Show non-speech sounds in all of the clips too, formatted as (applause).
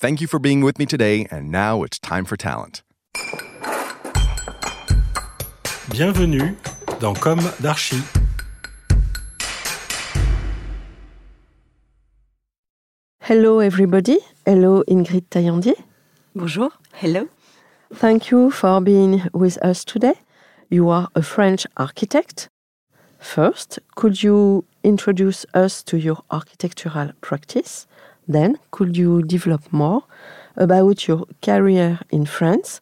Thank you for being with me today, and now it's time for talent. Bienvenue dans Comme d'Archi. Hello, everybody. Hello, Ingrid Taillandier. Bonjour. Hello. Thank you for being with us today. You are a French architect. First, could you introduce us to your architectural practice? Then, could you develop more about your career in France,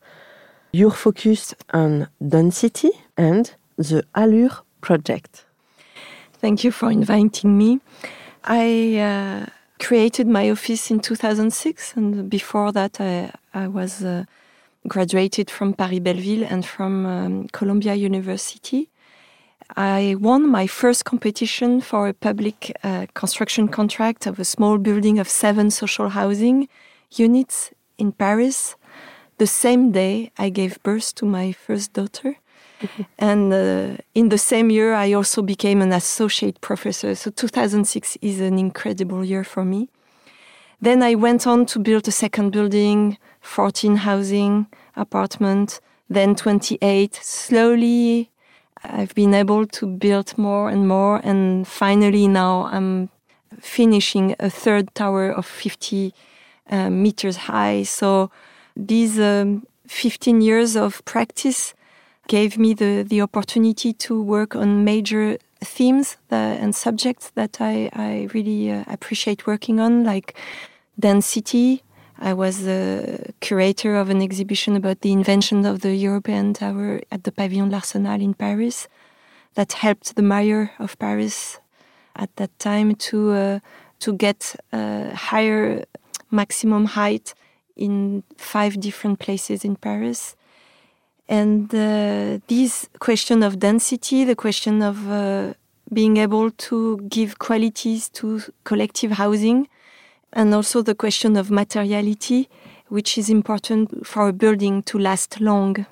your focus on density, and the Allure project? Thank you for inviting me. I uh, created my office in 2006, and before that, I, I was uh, graduated from Paris Belleville and from um, Columbia University. I won my first competition for a public uh, construction contract of a small building of seven social housing units in Paris. The same day, I gave birth to my first daughter. (laughs) and uh, in the same year, I also became an associate professor. So 2006 is an incredible year for me. Then I went on to build a second building, 14 housing apartment, then 28. Slowly, I've been able to build more and more, and finally now I'm finishing a third tower of 50 uh, meters high. So these um, 15 years of practice gave me the, the opportunity to work on major themes that, and subjects that I, I really uh, appreciate working on, like density. I was the curator of an exhibition about the invention of the European Tower at the Pavillon de l'Arsenal in Paris that helped the mayor of Paris at that time to uh, to get a higher maximum height in five different places in Paris. And uh, this question of density, the question of uh, being able to give qualities to collective housing, and also the question of materiality, which is important for a building to last long.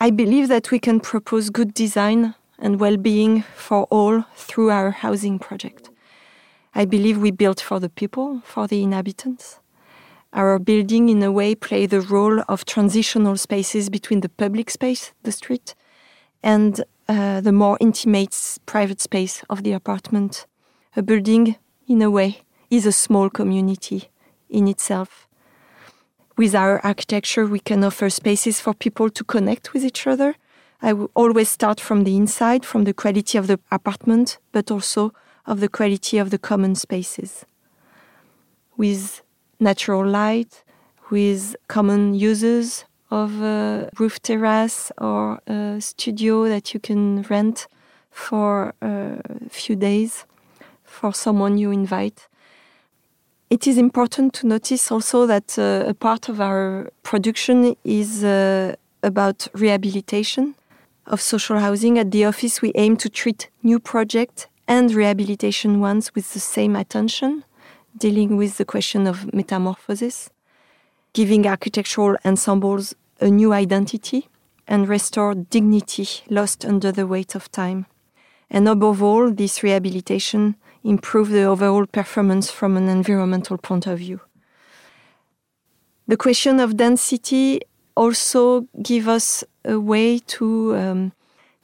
I believe that we can propose good design and well being for all through our housing project. I believe we build for the people, for the inhabitants. Our building, in a way, play the role of transitional spaces between the public space, the street, and uh, the more intimate private space of the apartment. A building, in a way, is a small community in itself. With our architecture, we can offer spaces for people to connect with each other. I always start from the inside, from the quality of the apartment, but also of the quality of the common spaces. With natural light, with common uses of a roof terrace or a studio that you can rent for a few days for someone you invite. It is important to notice also that uh, a part of our production is uh, about rehabilitation of social housing. At the office, we aim to treat new projects and rehabilitation ones with the same attention, dealing with the question of metamorphosis, giving architectural ensembles a new identity, and restore dignity lost under the weight of time. And above all, this rehabilitation improve the overall performance from an environmental point of view. The question of density also give us a way to um,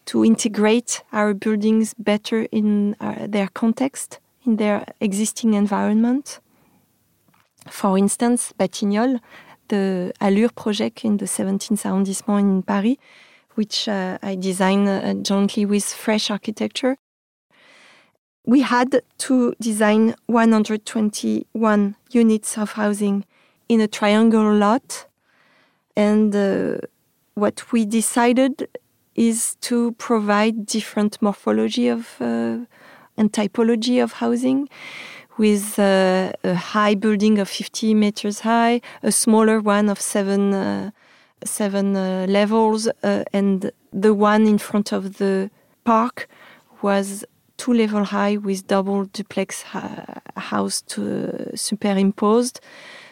to integrate our buildings better in uh, their context in their existing environment. For instance, Batignolles, the Allure project in the 17th arrondissement in Paris, which uh, I designed uh, jointly with Fresh Architecture. We had to design 121 units of housing in a triangular lot. And uh, what we decided is to provide different morphology of uh, and typology of housing with uh, a high building of 50 meters high, a smaller one of seven, uh, seven uh, levels, uh, and the one in front of the park was two level high with double duplex ha- house to, superimposed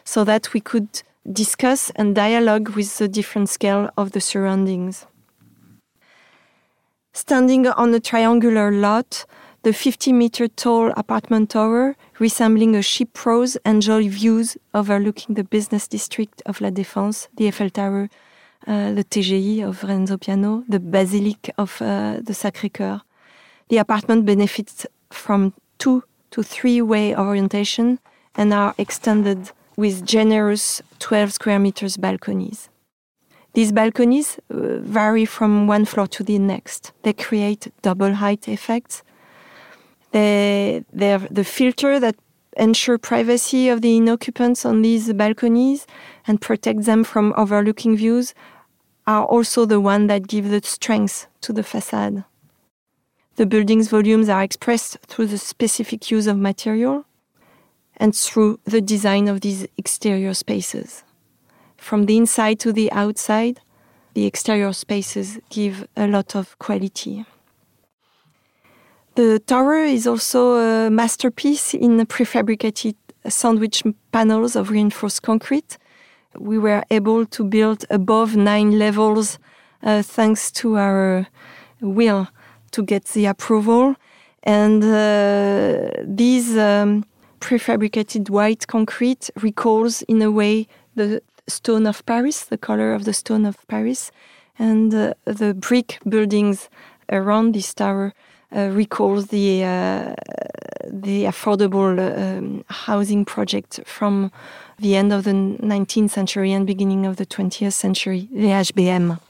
so that we could discuss and dialogue with the different scale of the surroundings. Standing on a triangular lot, the 50 meter tall apartment tower, resembling a ship rose, enjoy views overlooking the business district of La Défense, the Eiffel Tower, uh, the TGI of Renzo Piano, the Basilique of uh, the Sacré Coeur. The apartment benefits from two to three way orientation and are extended with generous 12 square meters balconies. These balconies uh, vary from one floor to the next. They create double height effects. They, they're the filter that ensure privacy of the occupants on these balconies and protect them from overlooking views are also the one that give the strength to the facade. The building's volumes are expressed through the specific use of material and through the design of these exterior spaces. From the inside to the outside, the exterior spaces give a lot of quality. The tower is also a masterpiece in prefabricated sandwich panels of reinforced concrete. We were able to build above nine levels uh, thanks to our will to get the approval. And uh, these um, prefabricated white concrete recalls, in a way, the stone of Paris, the color of the stone of Paris, and uh, the brick buildings around this tower uh, recalls the uh, the affordable um, housing project from the end of the 19th century and beginning of the 20th century, the HBM.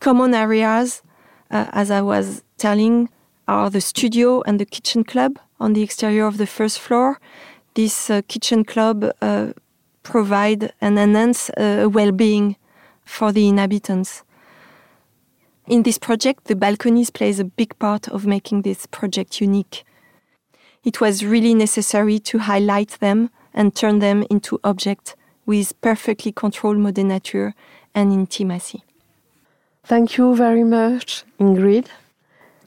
Common areas, uh, as I was telling, are the studio and the kitchen club on the exterior of the first floor. This uh, kitchen club uh, provide and enhance uh, well-being for the inhabitants. In this project, the balconies plays a big part of making this project unique. It was really necessary to highlight them and turn them into objects with perfectly controlled modénature and intimacy. Thank you very much, Ingrid.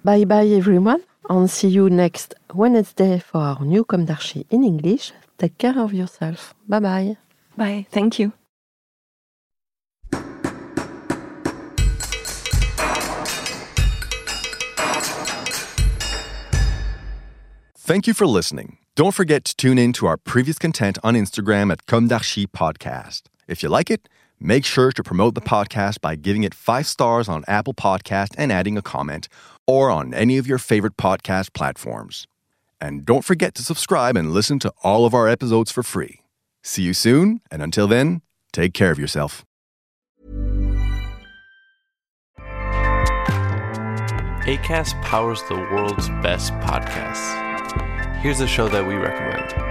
Bye bye, everyone, and see you next Wednesday for our new Comme d'Archi in English. Take care of yourself. Bye bye. Bye. Thank you. Thank you for listening. Don't forget to tune in to our previous content on Instagram at Comme d'Archi Podcast. If you like it, make sure to promote the podcast by giving it five stars on Apple Podcast and adding a comment, or on any of your favorite podcast platforms. And don't forget to subscribe and listen to all of our episodes for free. See you soon, and until then, take care of yourself. ACAST powers the world's best podcasts. Here's a show that we recommend.